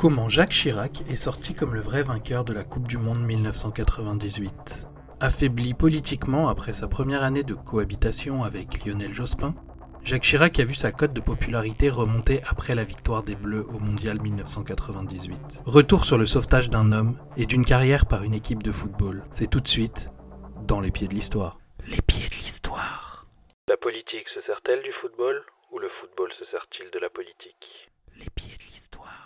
Comment Jacques Chirac est sorti comme le vrai vainqueur de la Coupe du Monde 1998 Affaibli politiquement après sa première année de cohabitation avec Lionel Jospin, Jacques Chirac a vu sa cote de popularité remonter après la victoire des Bleus au Mondial 1998. Retour sur le sauvetage d'un homme et d'une carrière par une équipe de football. C'est tout de suite dans les pieds de l'histoire. Les pieds de l'histoire. La politique se sert-elle du football ou le football se sert-il de la politique? Les pieds de l'histoire.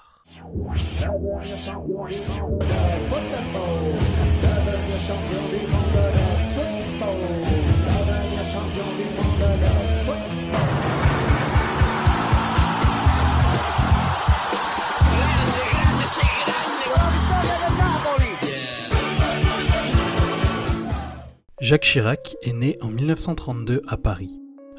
Jacques Chirac est né en 1932 à Paris.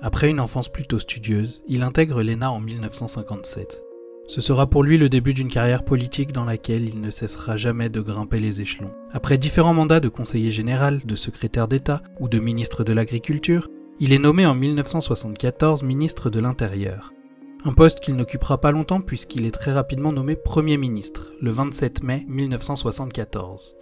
Après une enfance plutôt studieuse, il intègre l'ENA en 1957. Ce sera pour lui le début d'une carrière politique dans laquelle il ne cessera jamais de grimper les échelons. Après différents mandats de conseiller général, de secrétaire d'État ou de ministre de l'Agriculture, il est nommé en 1974 ministre de l'Intérieur. Un poste qu'il n'occupera pas longtemps puisqu'il est très rapidement nommé Premier ministre, le 27 mai 1974.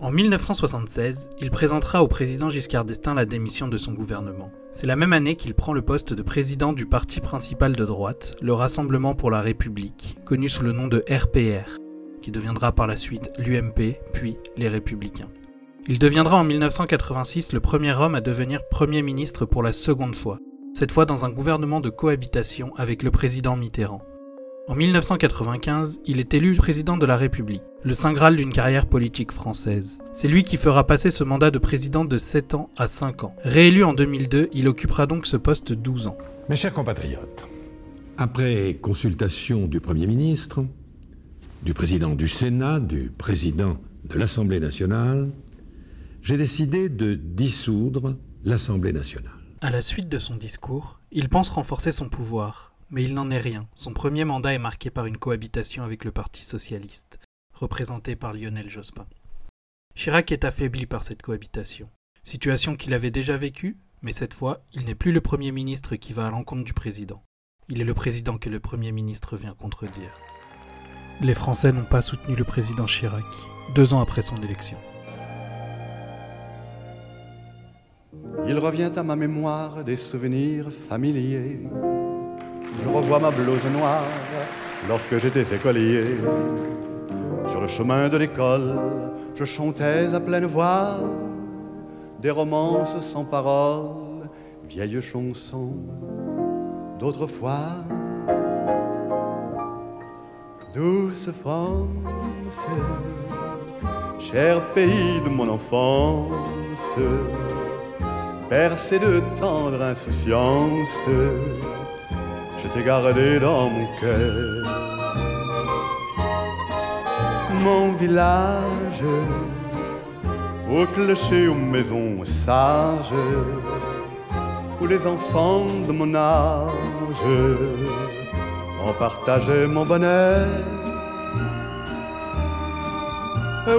En 1976, il présentera au président Giscard d'Estaing la démission de son gouvernement. C'est la même année qu'il prend le poste de président du parti principal de droite, le Rassemblement pour la République, connu sous le nom de RPR, qui deviendra par la suite l'UMP, puis les Républicains. Il deviendra en 1986 le premier homme à devenir Premier ministre pour la seconde fois, cette fois dans un gouvernement de cohabitation avec le président Mitterrand. En 1995, il est élu président de la République, le saint graal d'une carrière politique française. C'est lui qui fera passer ce mandat de président de 7 ans à 5 ans. Réélu en 2002, il occupera donc ce poste 12 ans. Mes chers compatriotes, après consultation du Premier ministre, du président du Sénat, du président de l'Assemblée nationale, j'ai décidé de dissoudre l'Assemblée nationale. À la suite de son discours, il pense renforcer son pouvoir mais il n'en est rien. Son premier mandat est marqué par une cohabitation avec le Parti socialiste, représenté par Lionel Jospin. Chirac est affaibli par cette cohabitation, situation qu'il avait déjà vécue, mais cette fois, il n'est plus le Premier ministre qui va à l'encontre du président. Il est le président que le Premier ministre vient contredire. Les Français n'ont pas soutenu le président Chirac, deux ans après son élection. Il revient à ma mémoire des souvenirs familiers je revois ma blouse noire lorsque j'étais écolier. Sur le chemin de l'école, je chantais à pleine voix des romances sans paroles, vieilles chansons d'autrefois. Douce France, cher pays de mon enfance, percé de tendre insouciance je t'ai gardé dans mon cœur. Mon village, au clocher, aux maisons sages, où les enfants de mon âge ont partagé mon bonheur.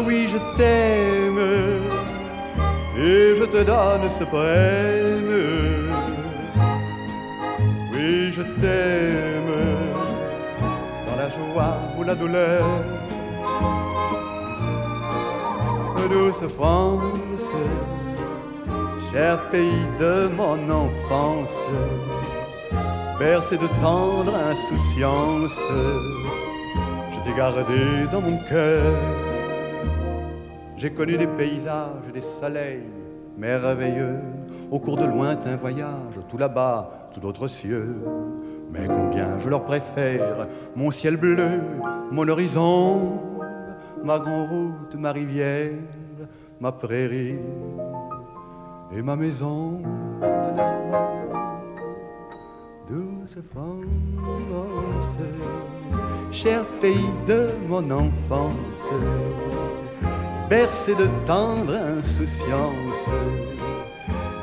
Oui, je t'aime et je te donne ce poème je t'aime. Dans la joie ou la douleur. Douce France, cher pays de mon enfance, bercé de tendre insouciance, je t'ai gardé dans mon cœur. J'ai connu des paysages, des soleils merveilleux, au cours de lointains voyages, tout là-bas, tout d'autres cieux. Mais combien je leur préfère mon ciel bleu, mon horizon, ma grande route, ma rivière, ma prairie et ma maison. Douce France, cher pays de mon enfance, bercé de tendre insouciance,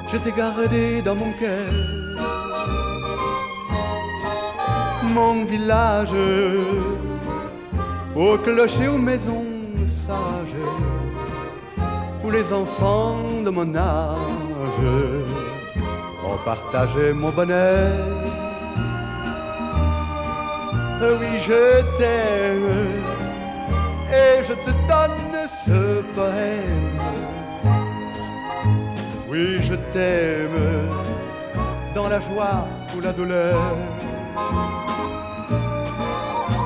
je t'ai gardé dans mon cœur mon village, au clocher, aux maisons sages, où les enfants de mon âge ont partagé mon bonheur. Oui, je t'aime je te donne ce poème. Oui, je t'aime dans la joie ou la douleur.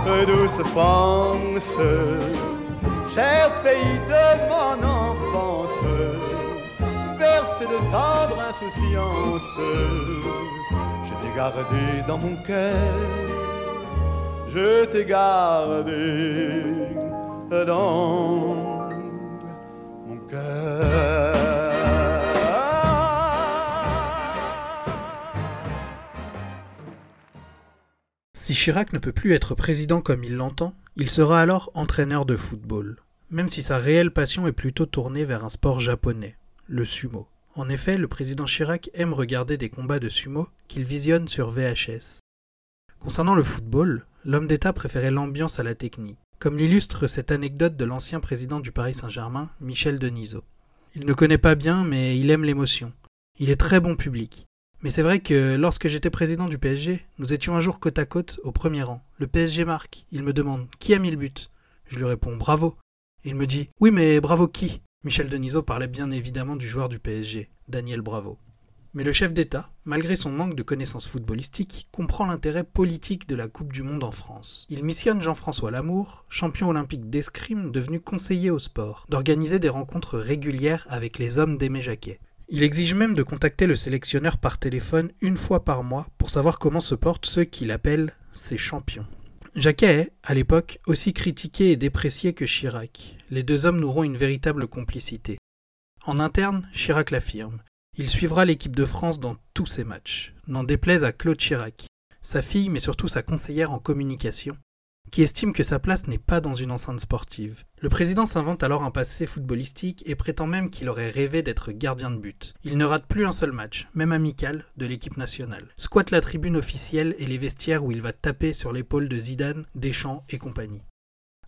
Douce France, cher pays de mon enfance, bercé de tendre insouciance, je t'ai gardé dans mon cœur, je t'ai gardé dans mon cœur. Si Chirac ne peut plus être président comme il l'entend, il sera alors entraîneur de football, même si sa réelle passion est plutôt tournée vers un sport japonais, le sumo. En effet, le président Chirac aime regarder des combats de sumo qu'il visionne sur VHS. Concernant le football, l'homme d'État préférait l'ambiance à la technique, comme l'illustre cette anecdote de l'ancien président du Paris Saint-Germain, Michel Denisot. Il ne connaît pas bien, mais il aime l'émotion. Il est très bon public. Mais c'est vrai que lorsque j'étais président du PSG, nous étions un jour côte à côte au premier rang. Le PSG marque. Il me demande Qui a mis le but? Je lui réponds Bravo. Il me dit Oui, mais bravo qui? Michel Denisot parlait bien évidemment du joueur du PSG, Daniel Bravo. Mais le chef d'État, malgré son manque de connaissances footballistiques, comprend l'intérêt politique de la Coupe du Monde en France. Il missionne Jean-François Lamour, champion olympique d'escrime devenu conseiller au sport, d'organiser des rencontres régulières avec les hommes d'Aimé Jacquet. Il exige même de contacter le sélectionneur par téléphone une fois par mois pour savoir comment se portent ceux qu'il appelle ses champions. Jacquet est, à l'époque, aussi critiqué et déprécié que Chirac. Les deux hommes n'auront une véritable complicité. En interne, Chirac l'affirme. Il suivra l'équipe de France dans tous ses matchs, n'en déplaise à Claude Chirac, sa fille mais surtout sa conseillère en communication, qui estime que sa place n'est pas dans une enceinte sportive. Le président s'invente alors un passé footballistique et prétend même qu'il aurait rêvé d'être gardien de but. Il ne rate plus un seul match, même amical, de l'équipe nationale. Squatte la tribune officielle et les vestiaires où il va taper sur l'épaule de Zidane, Deschamps et compagnie.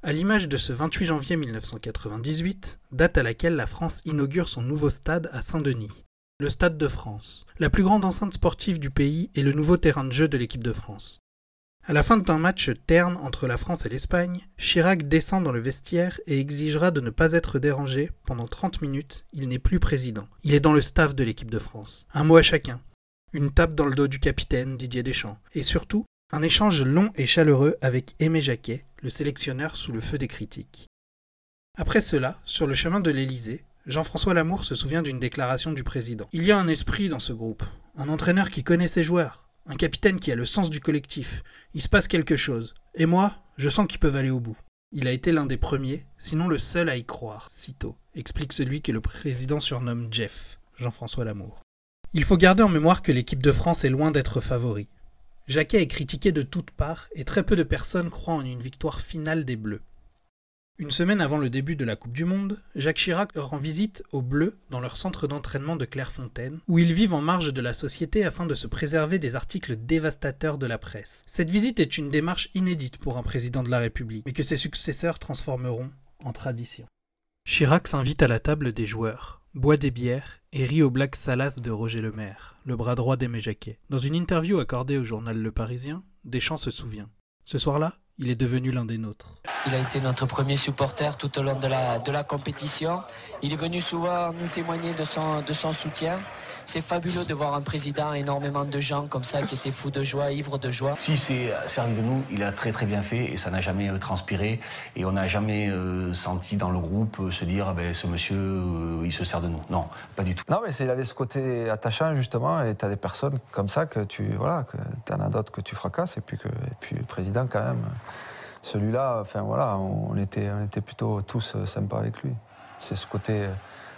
À l'image de ce 28 janvier 1998, date à laquelle la France inaugure son nouveau stade à Saint-Denis, le Stade de France, la plus grande enceinte sportive du pays et le nouveau terrain de jeu de l'équipe de France. À la fin d'un match terne entre la France et l'Espagne, Chirac descend dans le vestiaire et exigera de ne pas être dérangé pendant 30 minutes, il n'est plus président. Il est dans le staff de l'équipe de France. Un mot à chacun. Une tape dans le dos du capitaine Didier Deschamps. Et surtout, un échange long et chaleureux avec Aimé Jacquet, le sélectionneur sous le feu des critiques. Après cela, sur le chemin de l'Élysée, Jean-François Lamour se souvient d'une déclaration du président. Il y a un esprit dans ce groupe, un entraîneur qui connaît ses joueurs, un capitaine qui a le sens du collectif. Il se passe quelque chose. Et moi, je sens qu'ils peuvent aller au bout. Il a été l'un des premiers, sinon le seul à y croire, sitôt, explique celui que le président surnomme Jeff, Jean-François Lamour. Il faut garder en mémoire que l'équipe de France est loin d'être favori. Jacquet est critiqué de toutes parts et très peu de personnes croient en une victoire finale des Bleus. Une semaine avant le début de la Coupe du Monde, Jacques Chirac rend visite aux Bleus dans leur centre d'entraînement de Clairefontaine, où ils vivent en marge de la société afin de se préserver des articles dévastateurs de la presse. Cette visite est une démarche inédite pour un président de la République, mais que ses successeurs transformeront en tradition. Chirac s'invite à la table des joueurs, boit des bières et rit au Black Salas de Roger Lemaire, le bras droit d'Aimé Jacquet. Dans une interview accordée au journal Le Parisien, Deschamps se souvient. Ce soir-là, il est devenu l'un des nôtres. Il a été notre premier supporter tout au long de la, compétition. Il est venu souvent nous témoigner de son soutien. C'est fabuleux de voir un président, énormément de gens comme ça qui étaient fous de joie, ivres de joie. Si c'est arrivé de nous, il a très très bien fait et ça n'a jamais euh, transpiré. Et on n'a jamais euh, senti dans le groupe euh, se dire ah ben, ce monsieur, il se sert de nous. Non, pas du tout. Non, mais il avait ce côté attachant justement et tu as des personnes comme ça que tu. Voilà, que en as d'autres que tu fracasses et puis, que, et puis le président quand même. Celui-là, enfin voilà, on était, on était plutôt tous sympas avec lui. C'est ce côté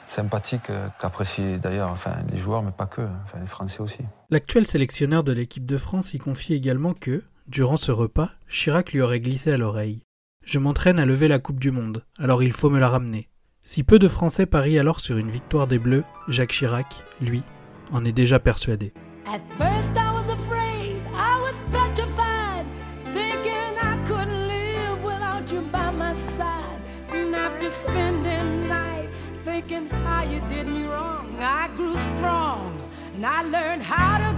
sympathique euh, qu'apprécient d'ailleurs enfin, les joueurs, mais pas que, enfin, les Français aussi. L'actuel sélectionneur de l'équipe de France y confie également que, durant ce repas, Chirac lui aurait glissé à l'oreille. Je m'entraîne à lever la Coupe du Monde, alors il faut me la ramener. Si peu de Français parient alors sur une victoire des Bleus, Jacques Chirac, lui, en est déjà persuadé. and I learned how to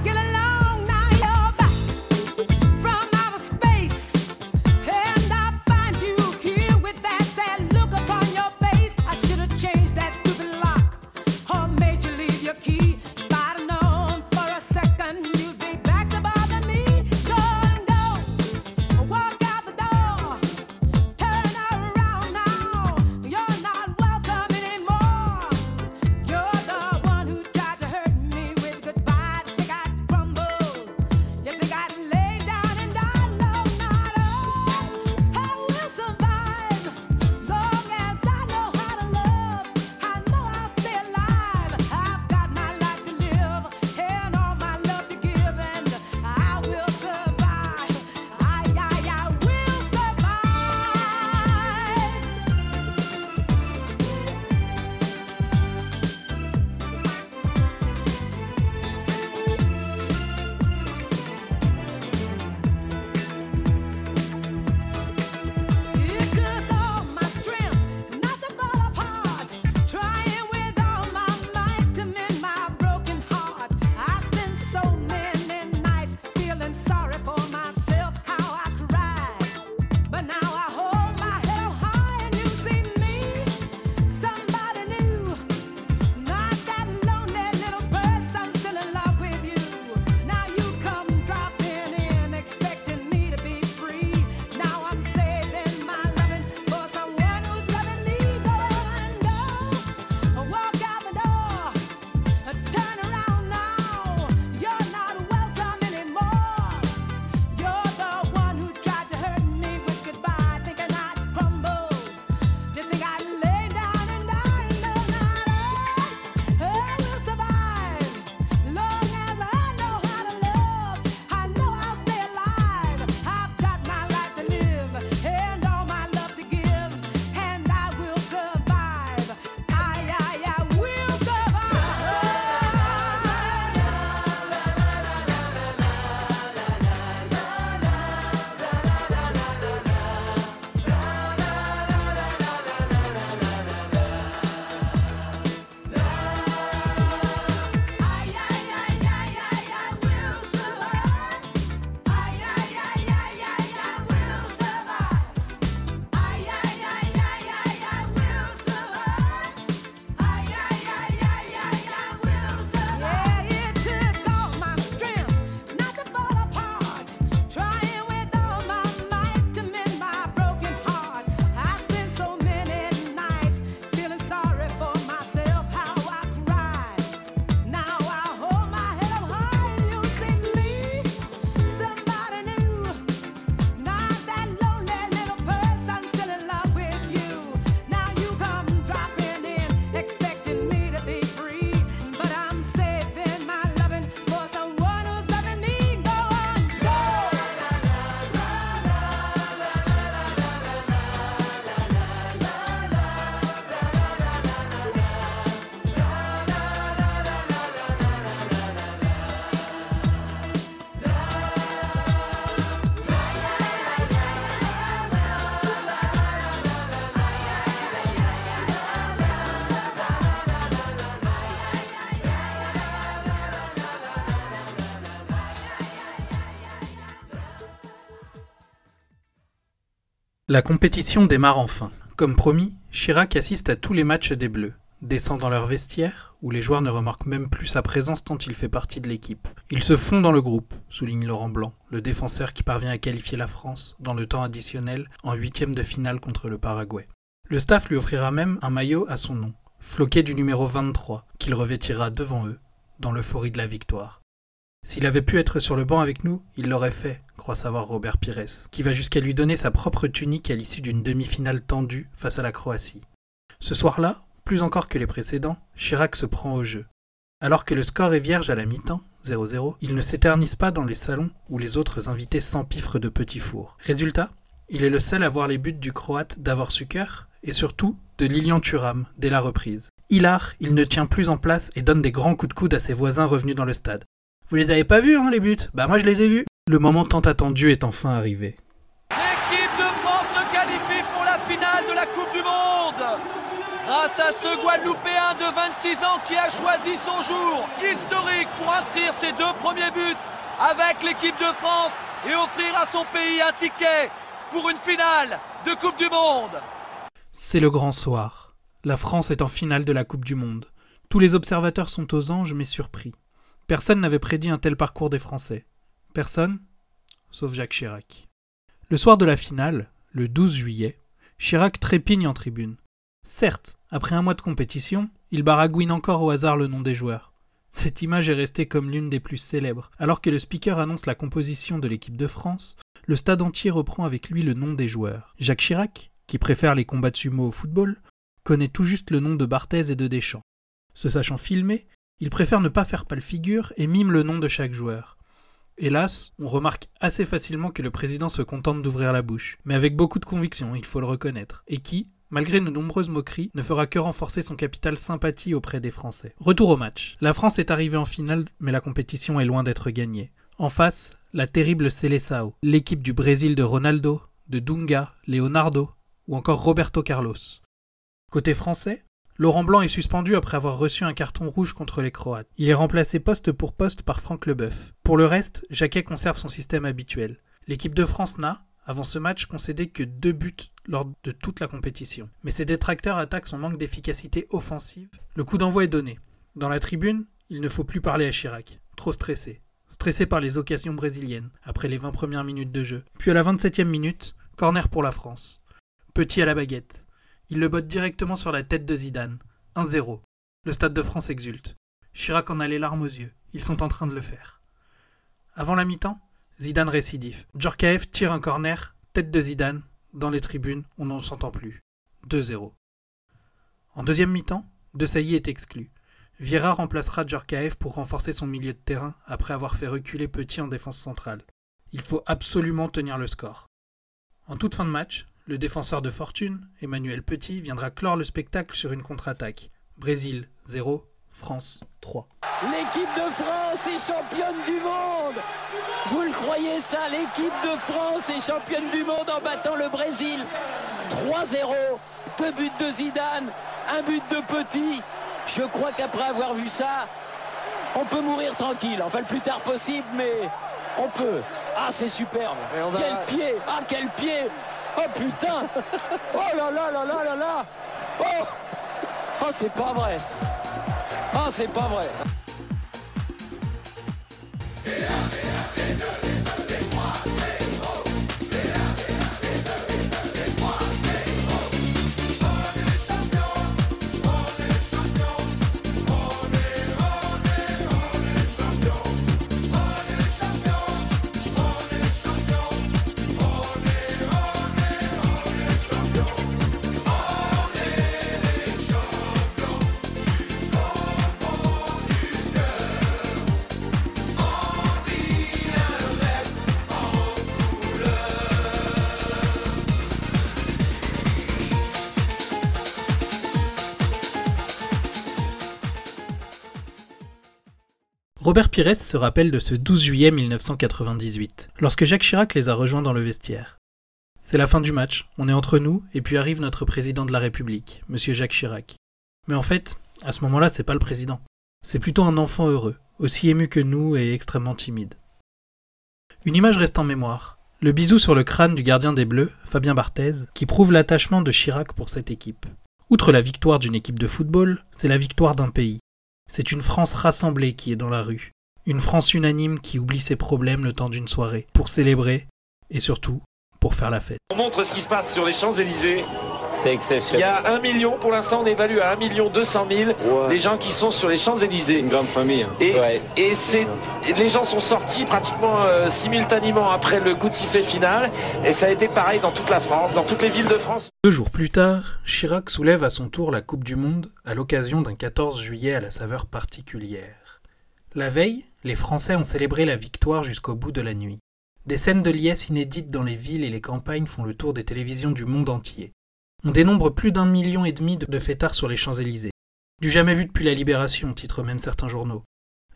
La compétition démarre enfin. Comme promis, Chirac assiste à tous les matchs des Bleus, descend dans leur vestiaire, où les joueurs ne remarquent même plus sa présence tant il fait partie de l'équipe. Il se fond dans le groupe, souligne Laurent Blanc, le défenseur qui parvient à qualifier la France, dans le temps additionnel, en huitième de finale contre le Paraguay. Le staff lui offrira même un maillot à son nom, floqué du numéro 23, qu'il revêtira devant eux, dans l'euphorie de la victoire. S'il avait pu être sur le banc avec nous, il l'aurait fait, croit savoir Robert Pires, qui va jusqu'à lui donner sa propre tunique à l'issue d'une demi-finale tendue face à la Croatie. Ce soir-là, plus encore que les précédents, Chirac se prend au jeu. Alors que le score est vierge à la mi-temps, 0-0, il ne s'éternise pas dans les salons où les autres invités s'empiffrent de petits fours. Résultat, il est le seul à voir les buts du Croate Davor Suker et surtout de Lilian Thuram dès la reprise. Hilar, il ne tient plus en place et donne des grands coups de coude à ses voisins revenus dans le stade. Vous les avez pas vus, hein, les buts? Bah moi je les ai vus. Le moment tant attendu est enfin arrivé. L'équipe de France se qualifie pour la finale de la Coupe du Monde grâce à ce Guadeloupéen de 26 ans qui a choisi son jour historique pour inscrire ses deux premiers buts avec l'équipe de France et offrir à son pays un ticket pour une finale de Coupe du Monde. C'est le grand soir. La France est en finale de la Coupe du Monde. Tous les observateurs sont aux anges mais surpris. Personne n'avait prédit un tel parcours des Français. Personne, sauf Jacques Chirac. Le soir de la finale, le 12 juillet, Chirac trépigne en tribune. Certes, après un mois de compétition, il baragouine encore au hasard le nom des joueurs. Cette image est restée comme l'une des plus célèbres. Alors que le speaker annonce la composition de l'équipe de France, le stade entier reprend avec lui le nom des joueurs. Jacques Chirac, qui préfère les combats de sumo au football, connaît tout juste le nom de Barthez et de Deschamps. Se sachant filmé, il préfère ne pas faire pâle figure et mime le nom de chaque joueur. Hélas, on remarque assez facilement que le président se contente d'ouvrir la bouche, mais avec beaucoup de conviction, il faut le reconnaître, et qui, malgré de nombreuses moqueries, ne fera que renforcer son capital sympathie auprès des Français. Retour au match. La France est arrivée en finale, mais la compétition est loin d'être gagnée. En face, la terrible Seleção, l'équipe du Brésil de Ronaldo, de Dunga, Leonardo ou encore Roberto Carlos. Côté français, Laurent Blanc est suspendu après avoir reçu un carton rouge contre les Croates. Il est remplacé poste pour poste par Franck Leboeuf. Pour le reste, Jacquet conserve son système habituel. L'équipe de France n'a, avant ce match, concédé que deux buts lors de toute la compétition. Mais ses détracteurs attaquent son manque d'efficacité offensive. Le coup d'envoi est donné. Dans la tribune, il ne faut plus parler à Chirac. Trop stressé. Stressé par les occasions brésiliennes, après les 20 premières minutes de jeu. Puis à la 27e minute, corner pour la France. Petit à la baguette. Il le botte directement sur la tête de Zidane. 1-0. Le Stade de France exulte. Chirac en a les larmes aux yeux. Ils sont en train de le faire. Avant la mi-temps, Zidane récidive. Djorkaeff tire un corner, tête de Zidane. Dans les tribunes, on n'en s'entend plus. 2-0. En deuxième mi-temps, De est exclu. Vieira remplacera Djorkaeff pour renforcer son milieu de terrain après avoir fait reculer Petit en défense centrale. Il faut absolument tenir le score. En toute fin de match, le défenseur de fortune, Emmanuel Petit, viendra clore le spectacle sur une contre-attaque. Brésil 0, France 3. L'équipe de France est championne du monde Vous le croyez ça L'équipe de France est championne du monde en battant le Brésil 3-0, deux buts de Zidane, un but de Petit. Je crois qu'après avoir vu ça, on peut mourir tranquille. Enfin, le plus tard possible, mais on peut. Ah, c'est superbe. Quel pied Ah, quel pied Oh putain. Oh là là là là là là. Oh. Oh c'est pas vrai. Oh c'est pas vrai Robert Pires se rappelle de ce 12 juillet 1998, lorsque Jacques Chirac les a rejoints dans le vestiaire. C'est la fin du match, on est entre nous, et puis arrive notre président de la République, monsieur Jacques Chirac. Mais en fait, à ce moment-là, c'est pas le président. C'est plutôt un enfant heureux, aussi ému que nous et extrêmement timide. Une image reste en mémoire. Le bisou sur le crâne du gardien des Bleus, Fabien Barthez, qui prouve l'attachement de Chirac pour cette équipe. Outre la victoire d'une équipe de football, c'est la victoire d'un pays. C'est une France rassemblée qui est dans la rue. Une France unanime qui oublie ses problèmes le temps d'une soirée, pour célébrer, et surtout, pour faire la fête. On montre ce qui se passe sur les Champs-Élysées. C'est Il y exceptionnel. a un million, pour l'instant on évalue à 1 million 200 000 Ouais. les gens qui sont sur les Champs-Élysées. Une grande famille. hein. Et, Ouais. et c'est, et les gens sont sortis pratiquement euh, simultanément après le coup de sifflet final. Et ça a été pareil dans toute la France, dans toutes les villes de France. Deux jours plus tard, Chirac soulève à son tour la Coupe du Monde à l'occasion d'un 14 juillet à la saveur particulière. La veille, les Français ont célébré la victoire jusqu'au bout de la nuit. Des scènes de liesse inédites dans les villes et les campagnes font le tour des télévisions du monde entier. On dénombre plus d'un million et demi de fêtards sur les Champs-Élysées. Du jamais vu depuis la Libération, titrent même certains journaux.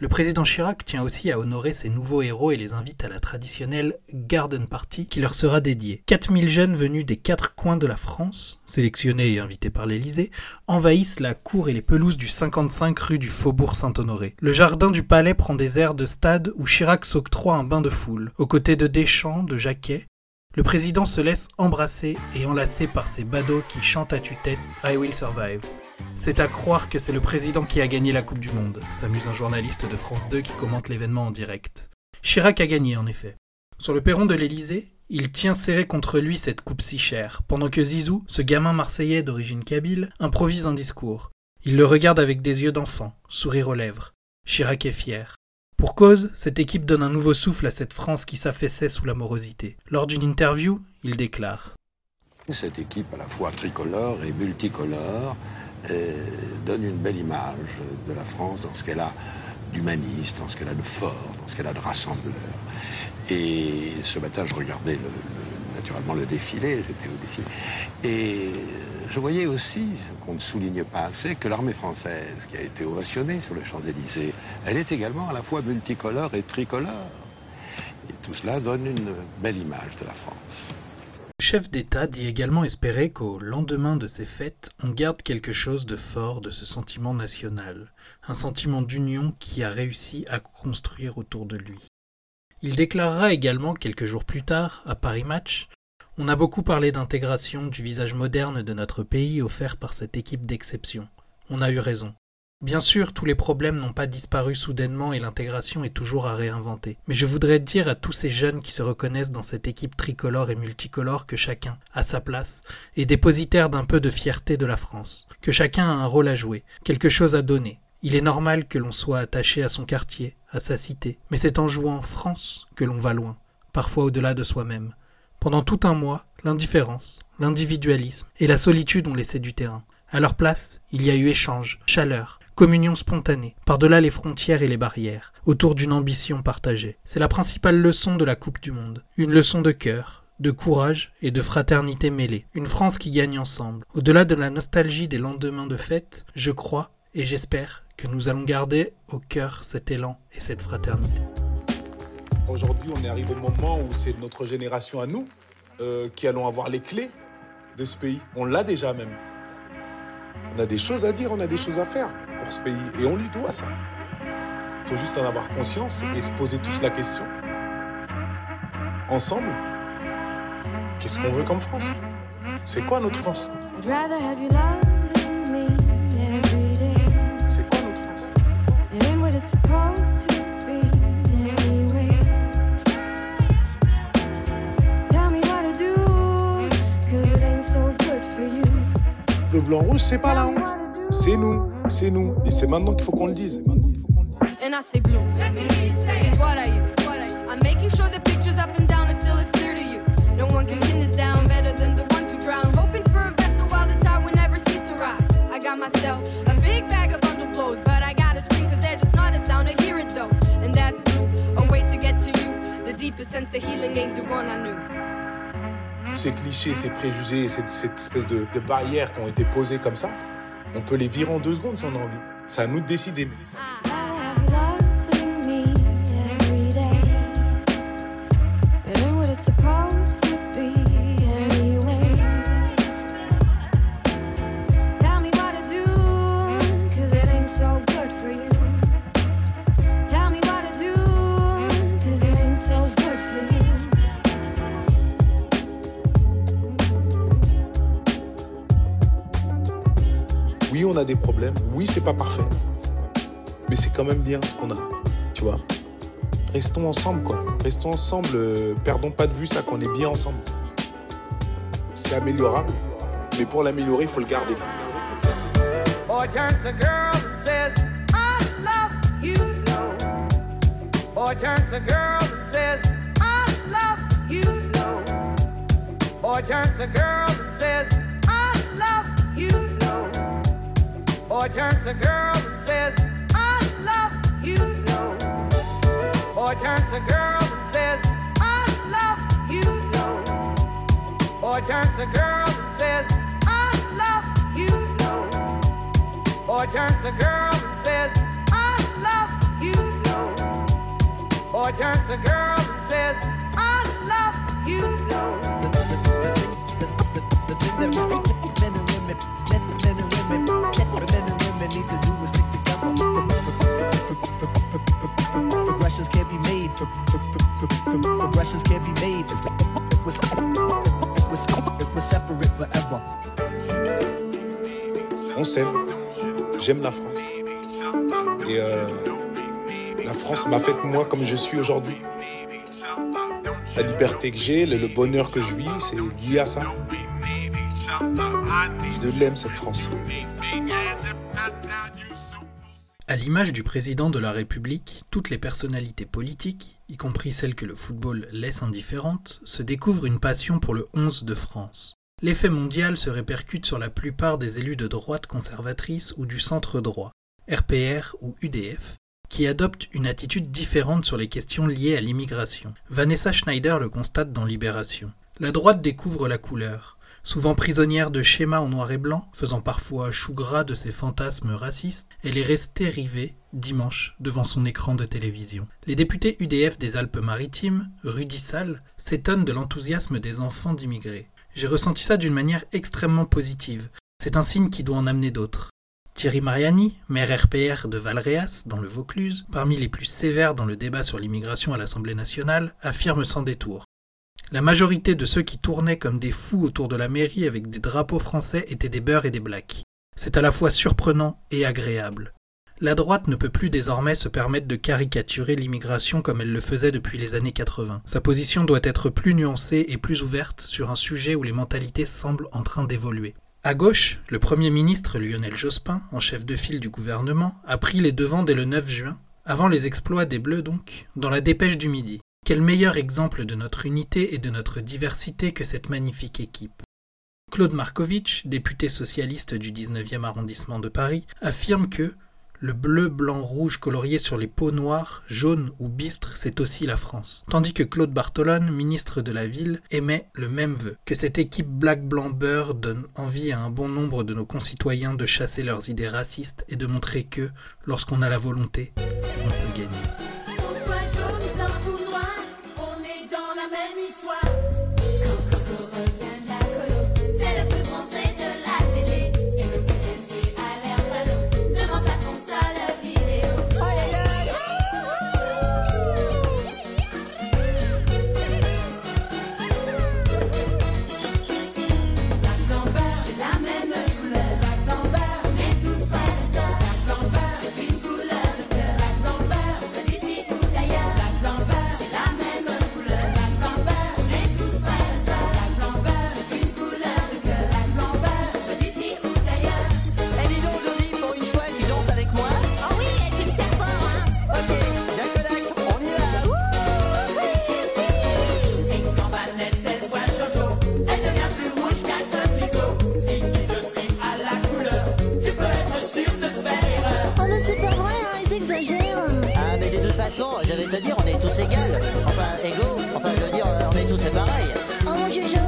Le président Chirac tient aussi à honorer ses nouveaux héros et les invite à la traditionnelle Garden Party qui leur sera dédiée. 4000 jeunes venus des quatre coins de la France, sélectionnés et invités par l'Élysée, envahissent la cour et les pelouses du 55 rue du Faubourg Saint-Honoré. Le jardin du palais prend des airs de stade où Chirac s'octroie un bain de foule, aux côtés de Deschamps, de Jacquet. Le président se laisse embrasser et enlacer par ses badauds qui chantent à tue-tête I Will Survive. C'est à croire que c'est le président qui a gagné la Coupe du Monde, s'amuse un journaliste de France 2 qui commente l'événement en direct. Chirac a gagné en effet. Sur le perron de l'Élysée, il tient serré contre lui cette coupe si chère, pendant que Zizou, ce gamin marseillais d'origine kabyle, improvise un discours. Il le regarde avec des yeux d'enfant, sourire aux lèvres. Chirac est fier. Pour cause, cette équipe donne un nouveau souffle à cette France qui s'affaissait sous la morosité. Lors d'une interview, il déclare Cette équipe à la fois tricolore et multicolore donne une belle image de la France dans ce qu'elle a d'humaniste, dans ce qu'elle a de fort, dans ce qu'elle a de rassembleur. Et ce matin, je regardais le- le- naturellement le défilé, j'étais au défilé, et je voyais aussi, qu'on ne souligne pas assez, que l'armée française, qui a été ovationnée sur les Champs-Élysées, elle est également à la fois multicolore et tricolore. Et tout cela donne une belle image de la France. Le chef d'État dit également espérer qu'au lendemain de ces fêtes, on garde quelque chose de fort de ce sentiment national, un sentiment d'union qui a réussi à construire autour de lui. Il déclarera également quelques jours plus tard, à Paris Match, On a beaucoup parlé d'intégration, du visage moderne de notre pays offert par cette équipe d'exception. On a eu raison. Bien sûr, tous les problèmes n'ont pas disparu soudainement et l'intégration est toujours à réinventer. Mais je voudrais dire à tous ces jeunes qui se reconnaissent dans cette équipe tricolore et multicolore que chacun, à sa place, est dépositaire d'un peu de fierté de la France, que chacun a un rôle à jouer, quelque chose à donner. Il est normal que l'on soit attaché à son quartier, à sa cité, mais c'est en jouant France que l'on va loin, parfois au-delà de soi-même. Pendant tout un mois, l'indifférence, l'individualisme et la solitude ont laissé du terrain. À leur place, il y a eu échange, chaleur, communion spontanée, par-delà les frontières et les barrières, autour d'une ambition partagée. C'est la principale leçon de la Coupe du Monde. Une leçon de cœur, de courage et de fraternité mêlée. Une France qui gagne ensemble. Au-delà de la nostalgie des lendemains de fête, je crois et j'espère que nous allons garder au cœur cet élan et cette fraternité. Aujourd'hui, on est arrivé au moment où c'est notre génération à nous euh, qui allons avoir les clés de ce pays. On l'a déjà même. On a des choses à dire, on a des choses à faire pour ce pays et on lui doit ça. Il faut juste en avoir conscience et se poser tous la question. Ensemble, qu'est-ce qu'on veut comme France? C'est quoi notre France? C'est quoi notre France? Blanc rouge, c'est pas la honte. C'est nous, c'est nous. Et c'est maintenant qu'il faut qu'on le dise. And I say blue. Let me it's what I. I'm making sure the pictures up and down still clear to you. No one can pin this down better than the ones who drown. Hoping for a vessel while the tide will never cease to rise. I got myself a big bag of bundle blows, but I gotta they're just not a sound. Hear it though. And that's blue. A way to get to you. The deepest sense of healing ain't the one I knew. Ces clichés, ces préjugés, cette, espèce de, barrières qui ont été posées comme ça, on peut les virer en deux secondes si on a envie. C'est à nous de décider. Loving a des problèmes. Oui, c'est pas parfait. Mais c'est quand même bien ce qu'on a. Tu vois Restons ensemble, quoi. Restons ensemble. euh, perdons pas de vue ça qu'on est bien ensemble. C'est améliorable. Mais pour l'améliorer, il faut le garder. Turns to girl says, I love you slow. Turns to girl Boy turns to girl and says, I love you slow. Boy turns to girl and says, I love you slow. Boy turns to girl and says, I love you slow. Boy turns to girl and says, I love you slow. Boy turns to girl and says, I love you slow. J'aime la France. Et euh, la France m'a fait moi comme je suis aujourd'hui. La liberté que j'ai, le, le bonheur que je vis, c'est lié à ça. Je l'aime cette France. À l'image du président de la République, toutes les personnalités politiques, y compris celles que le football laisse indifférentes, se découvrent une passion pour le 11 de France. L'effet mondial se répercute sur la plupart des élus de droite conservatrice ou du centre droit, RPR ou UDF, qui adoptent une attitude différente sur les questions liées à l'immigration. Vanessa Schneider le constate dans Libération. La droite découvre la couleur. Souvent prisonnière de schémas en noir et blanc, faisant parfois chou gras de ses fantasmes racistes, elle est restée rivée, dimanche, devant son écran de télévision. Les députés UDF des Alpes-Maritimes, Rudy Sall, s'étonnent de l'enthousiasme des enfants d'immigrés. J'ai ressenti ça d'une manière extrêmement positive. C'est un signe qui doit en amener d'autres. Thierry Mariani, maire RPR de Valréas, dans le Vaucluse, parmi les plus sévères dans le débat sur l'immigration à l'Assemblée nationale, affirme sans détour. La majorité de ceux qui tournaient comme des fous autour de la mairie avec des drapeaux français étaient des beurs et des blacks. C'est à la fois surprenant et agréable. La droite ne peut plus désormais se permettre de caricaturer l'immigration comme elle le faisait depuis les années 80. Sa position doit être plus nuancée et plus ouverte sur un sujet où les mentalités semblent en train d'évoluer. À gauche, le Premier ministre Lionel Jospin, en chef de file du gouvernement, a pris les devants dès le 9 juin, avant les exploits des Bleus donc, dans la dépêche du Midi. Quel meilleur exemple de notre unité et de notre diversité que cette magnifique équipe? Claude Markovitch, député socialiste du 19e arrondissement de Paris, affirme que le bleu, blanc, rouge colorié sur les peaux noires, jaunes ou bistres, c'est aussi la France. Tandis que Claude Bartolone, ministre de la Ville, émet le même vœu. Que cette équipe black, blanc, beurre donne envie à un bon nombre de nos concitoyens de chasser leurs idées racistes et de montrer que, lorsqu'on a la volonté, de toute façon, je vais te dire, on est tous égales. Enfin, égaux, enfin je veux dire, on est tous pareils. Oh.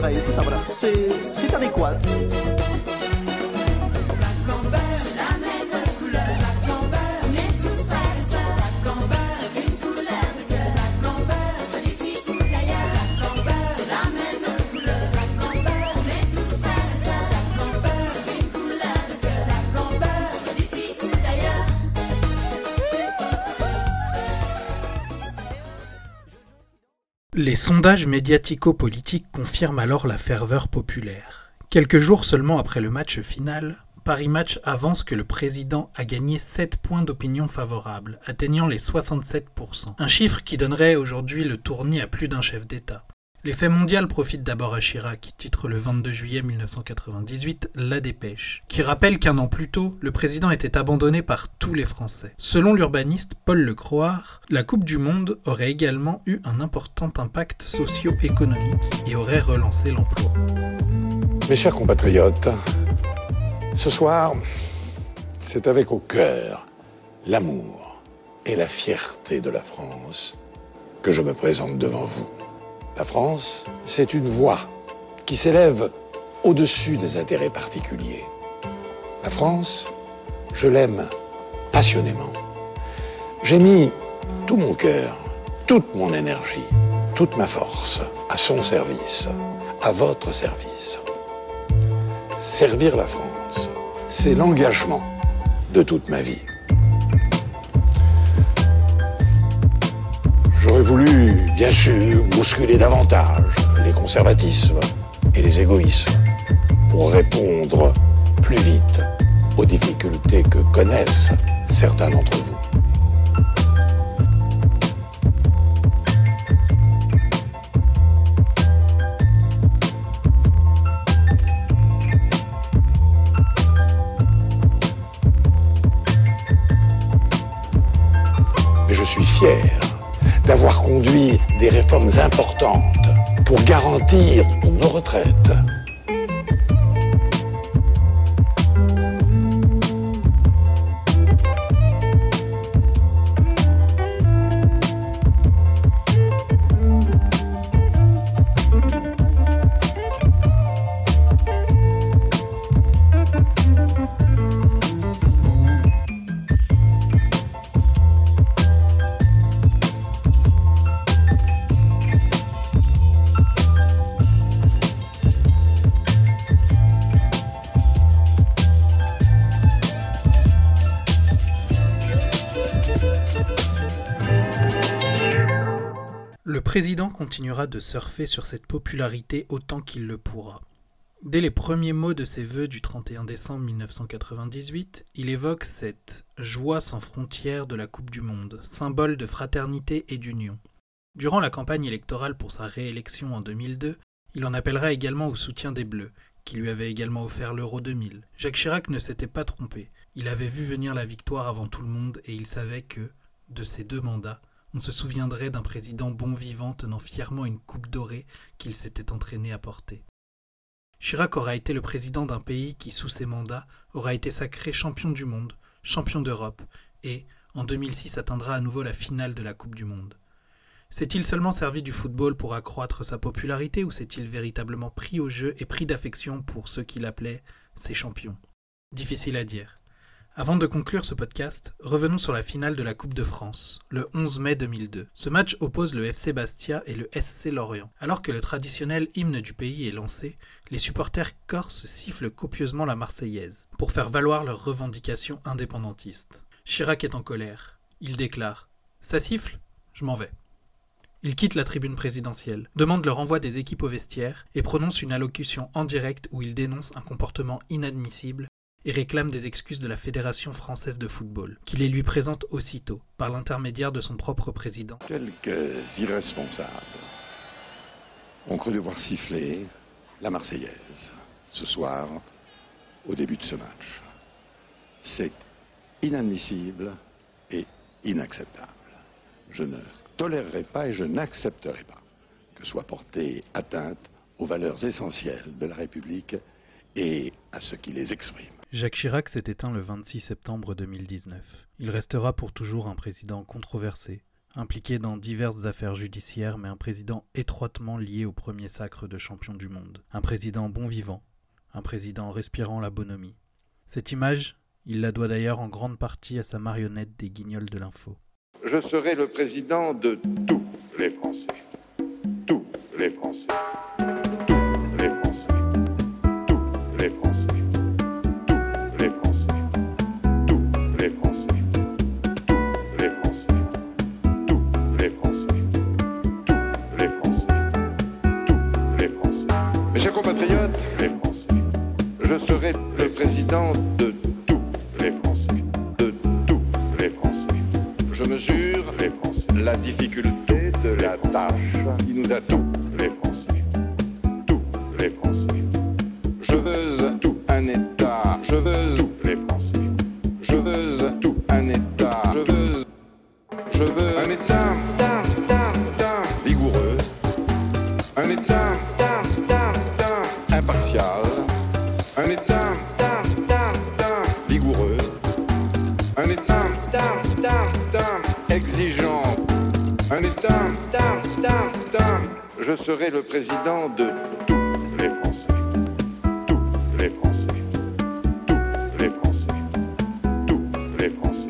Pareil, c'est ça, voilà. C'est c'est adéquat. C'est Les sondages médiatico-politiques confirment alors la ferveur populaire. Quelques jours seulement après le match final, Paris Match avance que le président a gagné 7 points d'opinion favorable, atteignant les 67%. Un chiffre qui donnerait aujourd'hui le tournis à plus d'un chef d'État. L'effet mondial profite d'abord à Chirac, titre le 22 juillet 1998 La Dépêche, qui rappelle qu'un an plus tôt, le président était abandonné par tous les Français. Selon l'urbaniste Paul Lecroire, la Coupe du Monde aurait également eu un important impact socio-économique et aurait relancé l'emploi. Mes chers compatriotes, ce soir, c'est avec au cœur l'amour et la fierté de la France que je me présente devant vous. La France, c'est une voix qui s'élève au-dessus des intérêts particuliers. La France, je l'aime passionnément. J'ai mis tout mon cœur, toute mon énergie, toute ma force à son service, à votre service. Servir la France, c'est l'engagement de toute ma vie. Voulu, bien sûr, bousculer davantage les conservatismes et les égoïsmes pour répondre plus vite aux difficultés que connaissent certains d'entre vous. D'avoir conduit des réformes importantes pour garantir nos retraites. Président continuera de surfer sur cette popularité autant qu'il le pourra. Dès les premiers mots de ses vœux du 31 décembre 1998, il évoque cette joie sans frontières de la Coupe du Monde, symbole de fraternité et d'union. Durant la campagne électorale pour sa réélection en 2002, il en appellera également au soutien des Bleus, qui lui avaient également offert l'Euro 2000. Jacques Chirac ne s'était pas trompé. Il avait vu venir la victoire avant tout le monde et il savait que, de ces deux mandats, on se souviendrait d'un président bon vivant tenant fièrement une coupe dorée qu'il s'était entraîné à porter. Chirac aura été le président d'un pays qui, sous ses mandats, aura été sacré champion du monde, champion d'Europe, et, en 2006, atteindra à nouveau la finale de la Coupe du Monde. S'est-il seulement servi du football pour accroître sa popularité ou s'est-il véritablement pris au jeu et pris d'affection pour ceux qu'il appelait ses champions? Difficile à dire. Avant de conclure ce podcast, revenons sur la finale de la Coupe de France, le 11 mai 2002. Ce match oppose le FC Bastia et le SC Lorient. Alors que le traditionnel hymne du pays est lancé, les supporters corses sifflent copieusement la Marseillaise, pour faire valoir leurs revendications indépendantistes. Chirac est en colère. Il déclare Ça siffle? Je m'en vais. Il quitte la tribune présidentielle, demande le renvoi des équipes au vestiaire et prononce une allocution en direct où il dénonce un comportement inadmissible et réclame des excuses de la Fédération française de football, qui les lui présente aussitôt, par l'intermédiaire de son propre président. Quelques irresponsables ont cru devoir siffler la Marseillaise ce soir au début de ce match. C'est inadmissible et inacceptable. Je ne tolérerai pas et je n'accepterai pas que soit portée atteinte aux valeurs essentielles de la République et à ceux qui les expriment. Jacques Chirac s'est éteint le 26 septembre 2019. Il restera pour toujours un président controversé, impliqué dans diverses affaires judiciaires, mais un président étroitement lié au premier sacre de champion du monde. Un président bon vivant, un président respirant la bonhomie. Cette image, il la doit d'ailleurs en grande partie à sa marionnette des guignols de l'info. Je serai le président de tous les Français. Tous les Français. Difficulté de la tâche qui nous attend, les Français. Tous les Français. Je veux tout un État. Je veux tous les Français. Je veux tout un État. Je veux. Je veux un État. ta, ta, ta, vigoureux. Un État. ta, ta, ta, impartial. Un État. Je serai le président de tous les Français. Tous les Français. Tous les Français. Tous les Français.